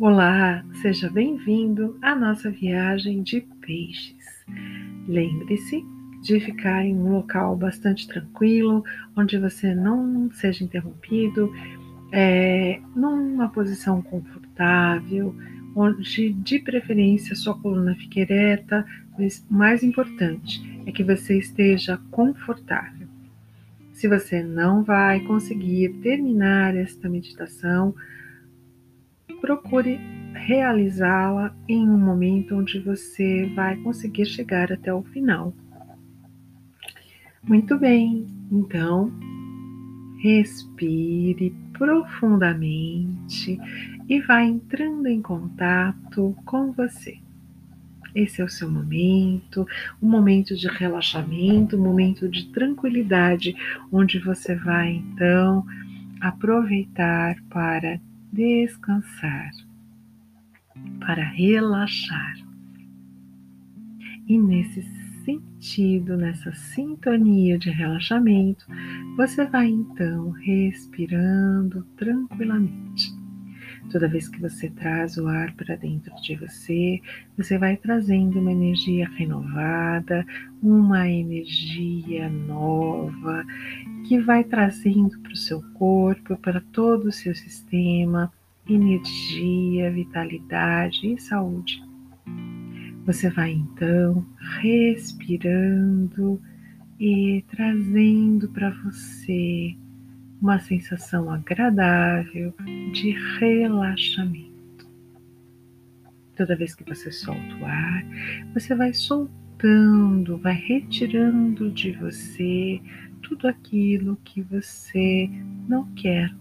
Olá, seja bem-vindo à nossa viagem de peixes. Lembre-se de ficar em um local bastante tranquilo, onde você não seja interrompido, é, numa posição confortável, onde de preferência sua coluna fique ereta, mas o mais importante é que você esteja confortável. Se você não vai conseguir terminar esta meditação, procure realizá-la em um momento onde você vai conseguir chegar até o final. Muito bem, então respire profundamente e vá entrando em contato com você. Esse é o seu momento, um momento de relaxamento, um momento de tranquilidade, onde você vai então aproveitar para descansar, para relaxar. E nesse sentido, nessa sintonia de relaxamento, você vai então respirando tranquilamente. Toda vez que você traz o ar para dentro de você, você vai trazendo uma energia renovada, uma energia nova, que vai trazendo para o seu corpo, para todo o seu sistema, energia, vitalidade e saúde. Você vai então respirando e trazendo para você uma sensação agradável de relaxamento. Toda vez que você solta o ar, você vai soltando, vai retirando de você tudo aquilo que você não quer,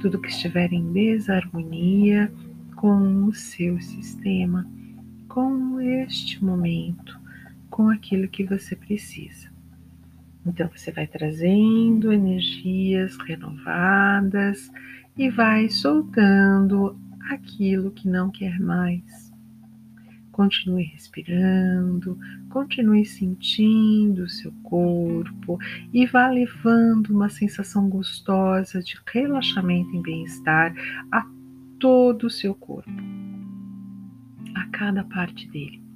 tudo que estiver em desarmonia com o seu sistema, com este momento, com aquilo que você precisa. Então você vai trazendo energias renovadas e vai soltando aquilo que não quer mais. Continue respirando, continue sentindo o seu corpo e vá levando uma sensação gostosa de relaxamento e bem-estar a todo o seu corpo, a cada parte dele.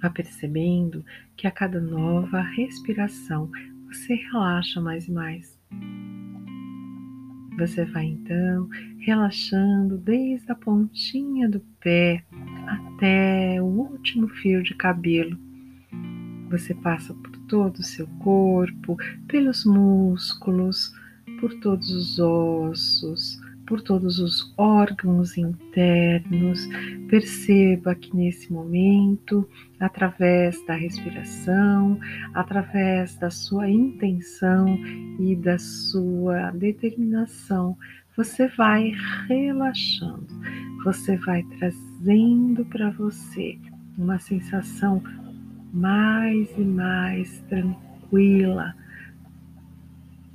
Vá percebendo que a cada nova respiração você relaxa mais e mais. Você vai então relaxando desde a pontinha do pé até o último fio de cabelo. Você passa por todo o seu corpo, pelos músculos, por todos os ossos, por todos os órgãos internos. Perceba que nesse momento, através da respiração, através da sua intenção e da sua determinação, você vai relaxando, você vai trazendo para você uma sensação mais e mais tranquila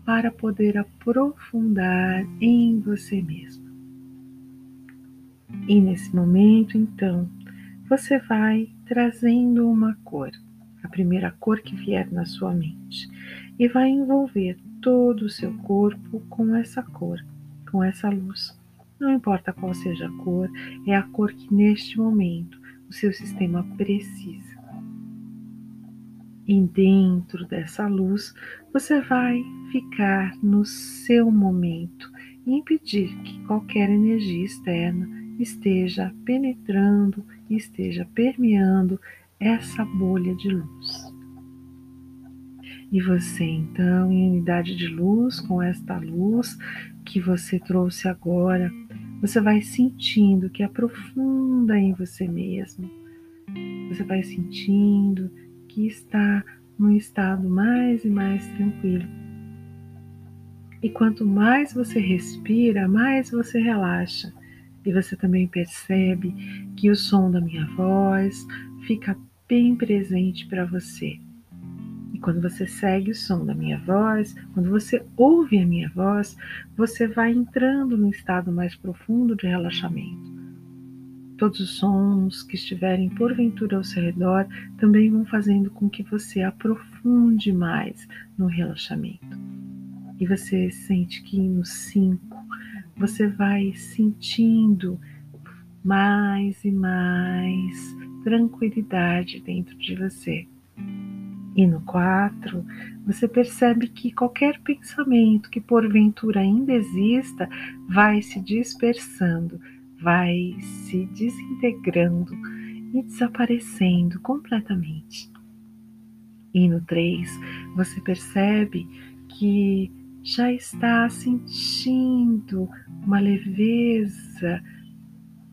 para poder aprofundar em você mesmo. E nesse momento, então, você vai trazendo uma cor, a primeira cor que vier na sua mente, e vai envolver todo o seu corpo com essa cor, com essa luz. Não importa qual seja a cor, é a cor que neste momento o seu sistema precisa. E dentro dessa luz, você vai ficar no seu momento e impedir que qualquer energia externa esteja penetrando, esteja permeando essa bolha de luz. E você, então, em unidade de luz, com esta luz que você trouxe agora, você vai sentindo que aprofunda em você mesmo. Você vai sentindo que está num estado mais e mais tranquilo. E quanto mais você respira, mais você relaxa. E você também percebe que o som da minha voz fica bem presente para você. E quando você segue o som da minha voz, quando você ouve a minha voz, você vai entrando num estado mais profundo de relaxamento. Todos os sons que estiverem porventura ao seu redor também vão fazendo com que você aprofunde mais no relaxamento. E você sente que no 5 você vai sentindo mais e mais tranquilidade dentro de você. E no 4, você percebe que qualquer pensamento que porventura ainda exista vai se dispersando, vai se desintegrando e desaparecendo completamente. E no 3, você percebe que já está sentindo uma leveza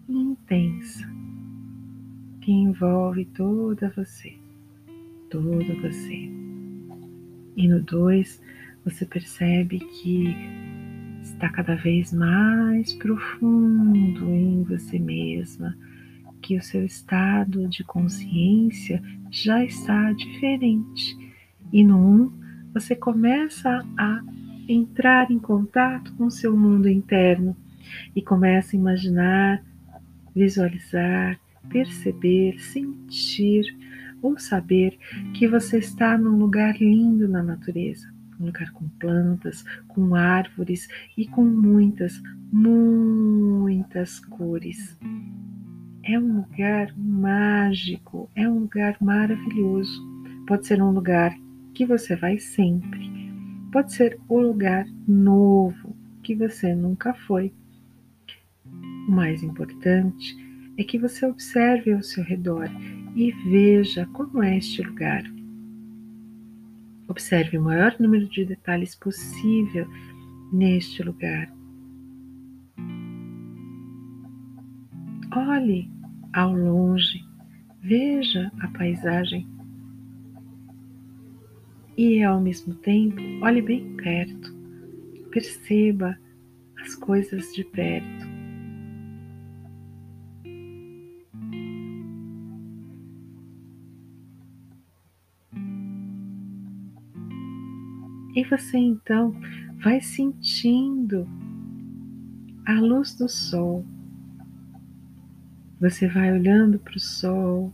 intensa que envolve toda você, todo você. E no 2, você percebe que está cada vez mais profundo em você mesma, que o seu estado de consciência já está diferente. E no 1, um, você começa a entrar em contato com o seu mundo interno e começa a imaginar, visualizar, perceber, sentir ou saber que você está num lugar lindo na natureza, um lugar com plantas, com árvores e com muitas, muitas cores. É um lugar mágico, é um lugar maravilhoso. Pode ser um lugar que você vai sempre Pode ser o lugar novo que você nunca foi. O mais importante é que você observe ao seu redor e veja como é este lugar. Observe o maior número de detalhes possível neste lugar. Olhe ao longe, veja a paisagem e ao mesmo tempo olhe bem perto, perceba as coisas de perto. E você então vai sentindo a luz do sol. Você vai olhando para o sol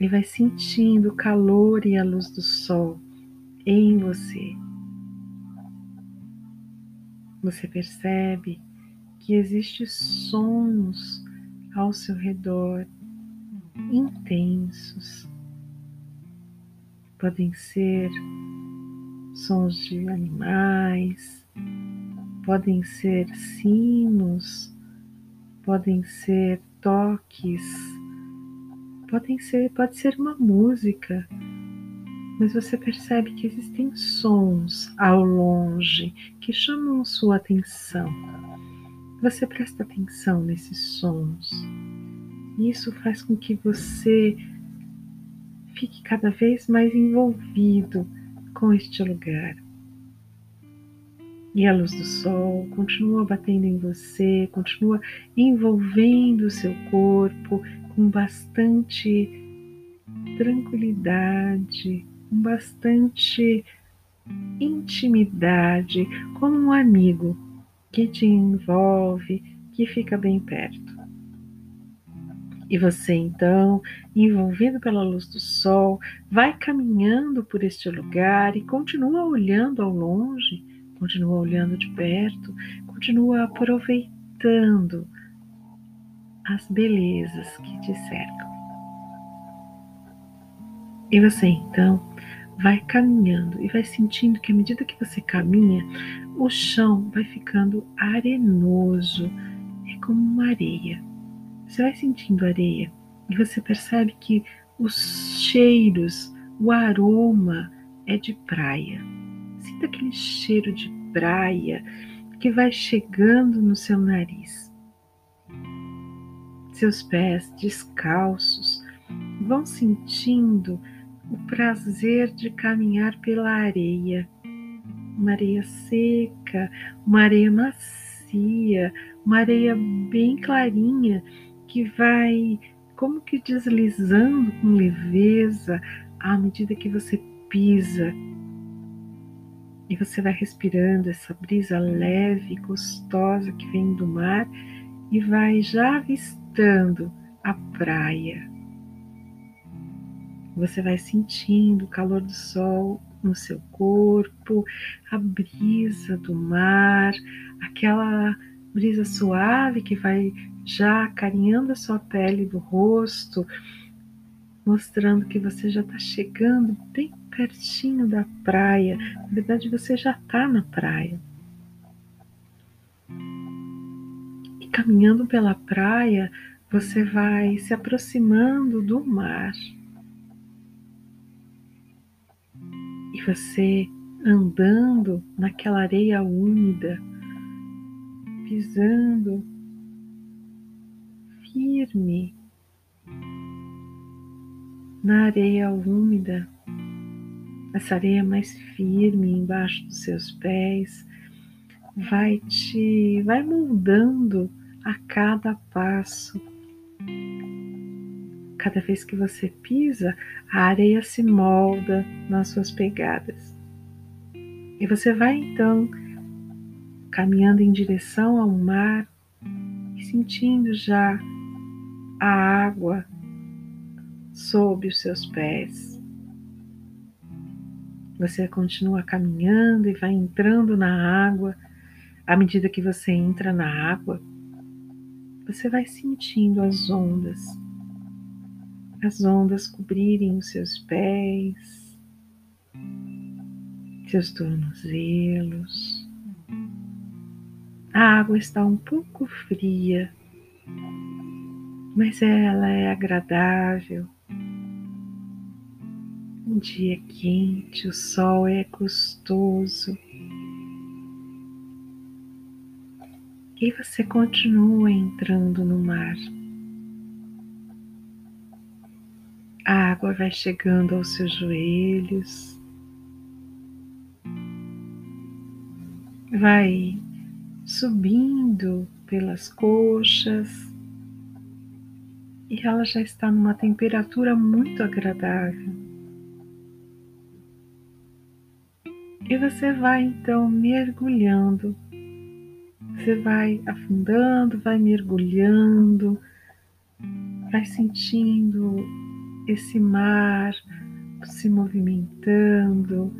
e vai sentindo o calor e a luz do sol em você. Você percebe que existem sons ao seu redor intensos. Podem ser sons de animais, podem ser sinos, podem ser toques, podem ser, pode ser uma música mas você percebe que existem sons ao longe que chamam sua atenção. Você presta atenção nesses sons. E isso faz com que você fique cada vez mais envolvido com este lugar. E a luz do sol continua batendo em você, continua envolvendo o seu corpo com bastante tranquilidade, com bastante intimidade, como um amigo que te envolve, que fica bem perto. E você então, envolvido pela luz do sol, vai caminhando por este lugar e continua olhando ao longe, continua olhando de perto, continua aproveitando as belezas que te cercam. E você então vai caminhando e vai sentindo que à medida que você caminha, o chão vai ficando arenoso, é como uma areia. Você vai sentindo areia e você percebe que os cheiros, o aroma é de praia. Sinta aquele cheiro de praia que vai chegando no seu nariz. Seus pés descalços vão sentindo o prazer de caminhar pela areia, uma areia seca, uma areia macia, uma areia bem clarinha que vai como que deslizando com leveza à medida que você pisa. E você vai respirando essa brisa leve, gostosa que vem do mar e vai já avistando a praia. Você vai sentindo o calor do sol no seu corpo, a brisa do mar, aquela brisa suave que vai já carinhando a sua pele do rosto, mostrando que você já está chegando bem pertinho da praia. Na verdade, você já está na praia. E caminhando pela praia, você vai se aproximando do mar. E você andando naquela areia úmida, pisando firme na areia úmida, essa areia mais firme embaixo dos seus pés, vai te vai moldando a cada passo. Cada vez que você pisa, a areia se molda nas suas pegadas. E você vai então caminhando em direção ao mar e sentindo já a água sob os seus pés. Você continua caminhando e vai entrando na água. À medida que você entra na água, você vai sentindo as ondas, as ondas cobrirem os seus pés, seus tornozelos. A água está um pouco fria, mas ela é agradável. Um dia quente, o sol é gostoso. E você continua entrando no mar. A água vai chegando aos seus joelhos, vai subindo pelas coxas, e ela já está numa temperatura muito agradável. E você vai então mergulhando, você vai afundando, vai mergulhando, vai sentindo esse mar se movimentando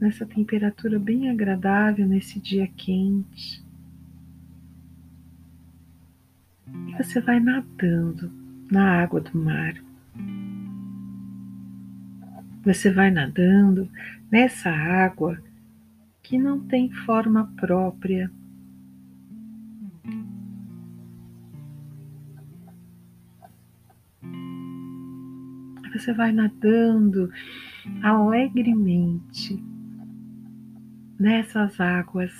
nessa temperatura bem agradável nesse dia quente. e você vai nadando na água do mar. Você vai nadando nessa água que não tem forma própria. Você vai nadando alegremente nessas águas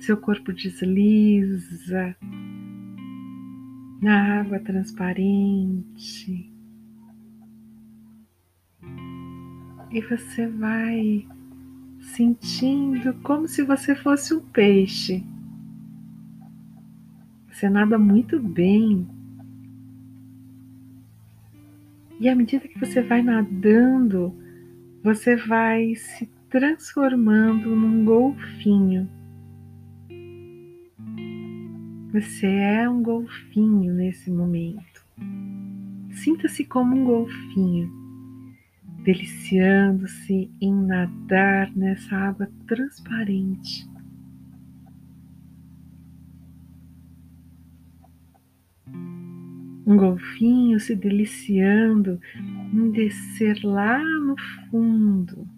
seu corpo desliza na água transparente e você vai sentindo como se você fosse um peixe. Você nada muito bem. E à medida que você vai nadando, você vai se transformando num golfinho. Você é um golfinho nesse momento. Sinta-se como um golfinho, deliciando-se em nadar nessa água transparente. Um golfinho se deliciando em descer lá no fundo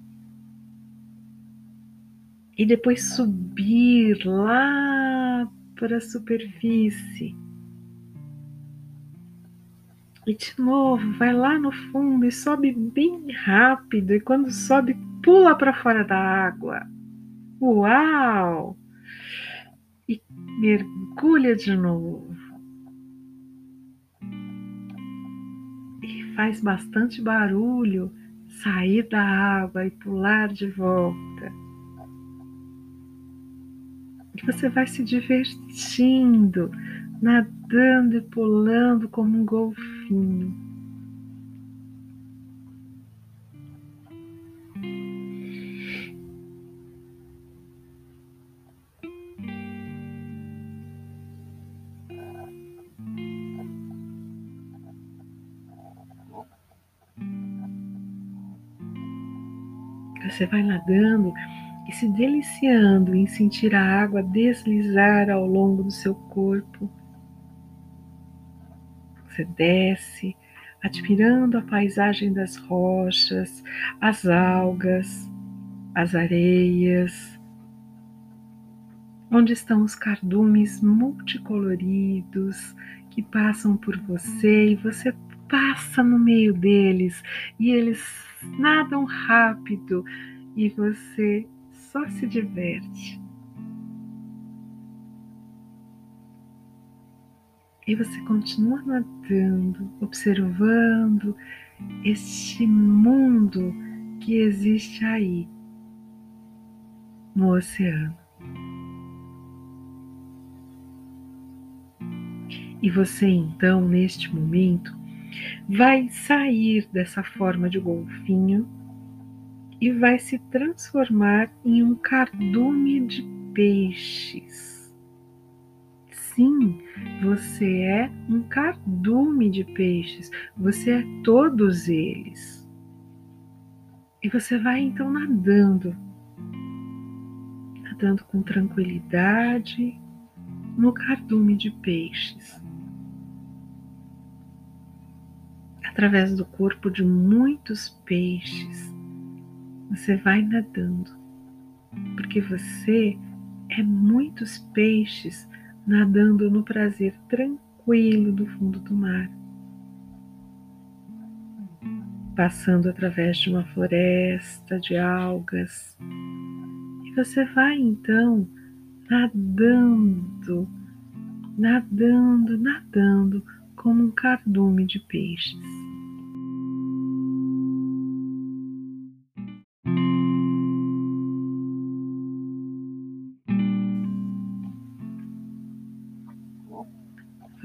e depois subir lá para a superfície. E de novo, vai lá no fundo e sobe bem rápido. E quando sobe, pula para fora da água. Uau! E mergulha de novo. Faz bastante barulho sair da água e pular de volta que você vai se divertindo, nadando e pulando como um golfinho. Você vai nadando e se deliciando em sentir a água deslizar ao longo do seu corpo. Você desce, admirando a paisagem das rochas, as algas, as areias, onde estão os cardumes multicoloridos que passam por você e você passa no meio deles e eles nadam rápido e você só se diverte. E você continua nadando, observando este mundo que existe aí no oceano. E você então, neste momento, vai sair dessa forma de golfinho e vai se transformar em um cardume de peixes. Sim, você é um cardume de peixes, você é todos eles. E você vai então nadando, nadando com tranquilidade no cardume de peixes. Através do corpo de muitos peixes você vai nadando, porque você é muitos peixes nadando no prazer tranquilo do fundo do mar. Passando através de uma floresta de algas. E você vai então nadando, nadando, nadando como um cardume de peixes.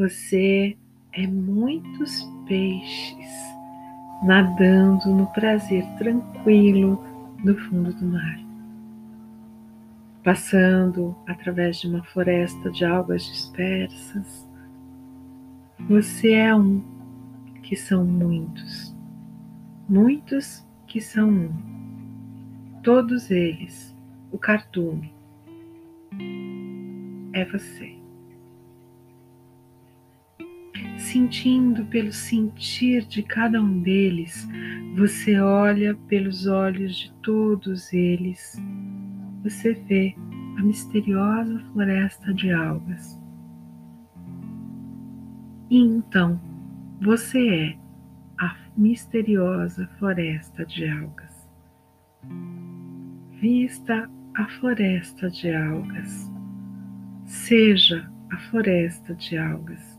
Você é muitos peixes nadando no prazer tranquilo do fundo do mar, passando através de uma floresta de algas dispersas. Você é um que são muitos, muitos que são um. Todos eles, o cardume, é você. Sentindo pelo sentir de cada um deles, você olha pelos olhos de todos eles. Você vê a misteriosa floresta de algas. E então, você é a misteriosa floresta de algas. Vista a floresta de algas. Seja a floresta de algas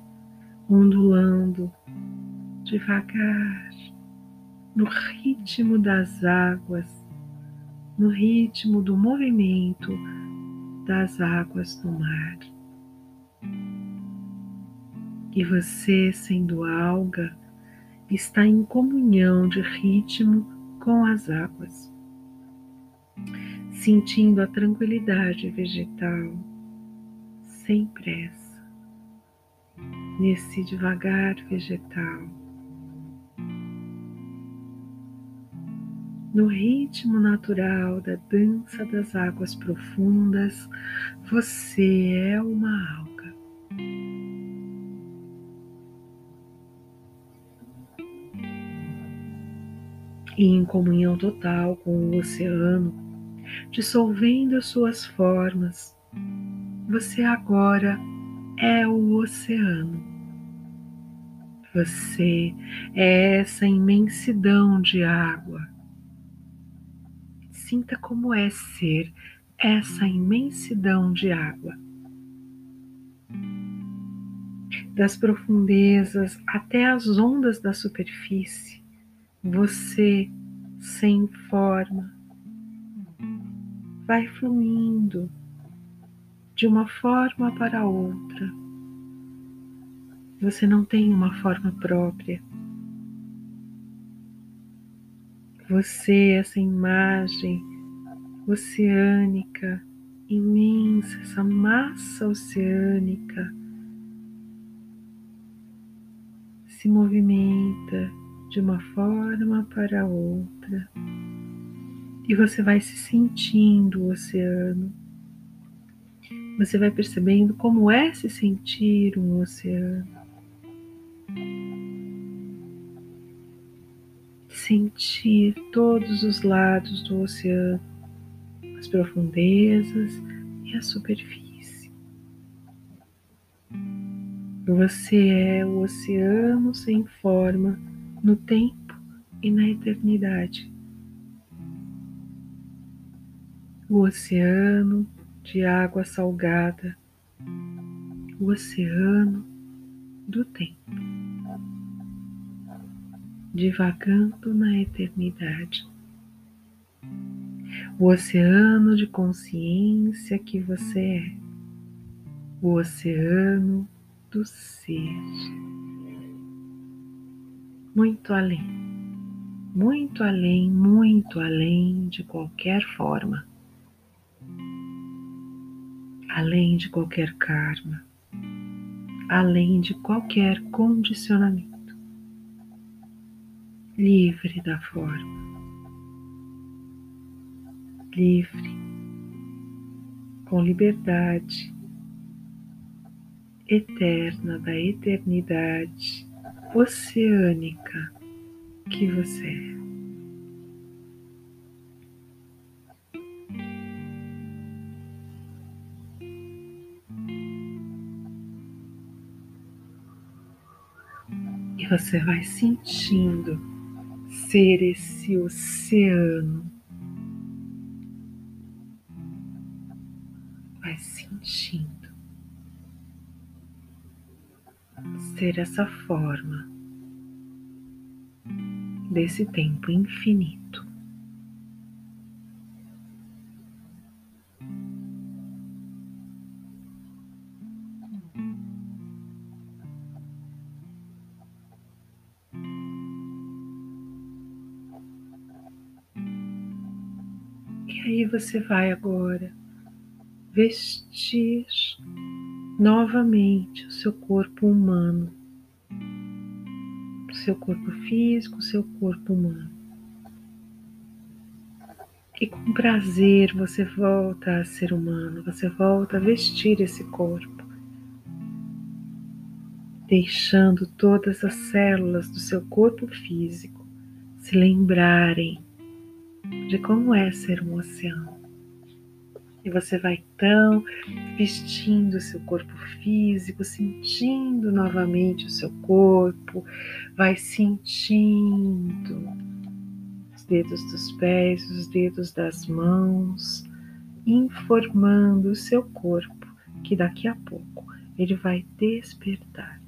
ondulando devagar no ritmo das águas, no ritmo do movimento das águas do mar. E você, sendo alga, está em comunhão de ritmo com as águas, sentindo a tranquilidade vegetal sem pressa nesse devagar vegetal. No ritmo natural da dança das águas profundas, você é uma alga. E em comunhão total com o oceano, dissolvendo suas formas, você agora é o oceano. Você é essa imensidão de água. Sinta como é ser essa imensidão de água. Das profundezas até as ondas da superfície, você, sem forma, vai fluindo de uma forma para outra. Você não tem uma forma própria. Você, essa imagem oceânica, imensa, essa massa oceânica, se movimenta de uma forma para outra, E você vai se sentindo o oceano. Você vai percebendo como é se sentir um oceano. Sentir todos os lados do oceano, as profundezas e a superfície. Você é o oceano sem forma no tempo e na eternidade. O oceano de água salgada, o oceano do tempo, divagando na eternidade. O oceano de consciência que você é, o oceano do ser, muito além, muito além, muito além de qualquer forma além de qualquer karma, além de qualquer condicionamento, livre da forma, livre, com liberdade eterna da eternidade oceânica que você é. E você vai sentindo ser esse oceano. Vai sentindo ser essa forma desse tempo infinito. Você vai agora vestir novamente o seu corpo humano, o seu corpo físico, o seu corpo humano. E com prazer você volta a ser humano, você volta a vestir esse corpo, deixando todas as células do seu corpo físico se lembrarem de como é ser um oceano. E você vai então vestindo seu corpo físico, sentindo novamente o seu corpo, vai sentindo os dedos dos pés, os dedos das mãos, informando o seu corpo que daqui a pouco ele vai despertar.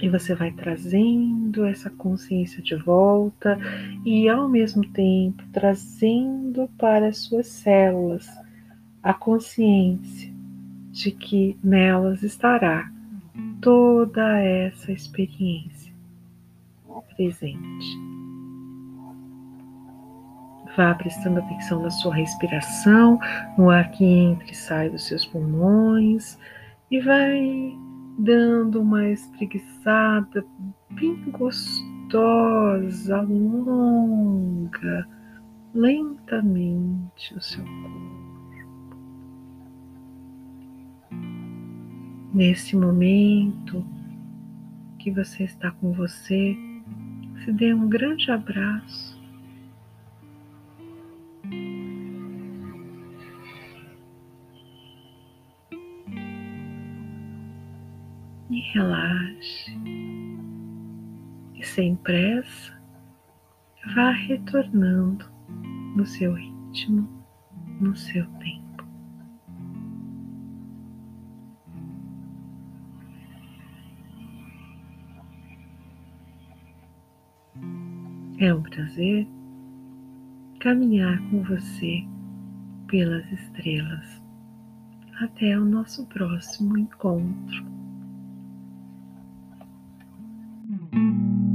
E você vai trazendo essa consciência de volta e, ao mesmo tempo, trazendo para as suas células a consciência de que nelas estará toda essa experiência presente. Vá prestando atenção na sua respiração, no ar que entra e sai dos seus pulmões, e vai dando uma espreguiçada bem gostosa, longa, lentamente o seu corpo. Nesse momento que você está com você, se dê um grande abraço e relaxe. E sem pressa, vá retornando no seu ritmo, no seu tempo. É um prazer caminhar com você pelas estrelas. Até o nosso próximo encontro. thank you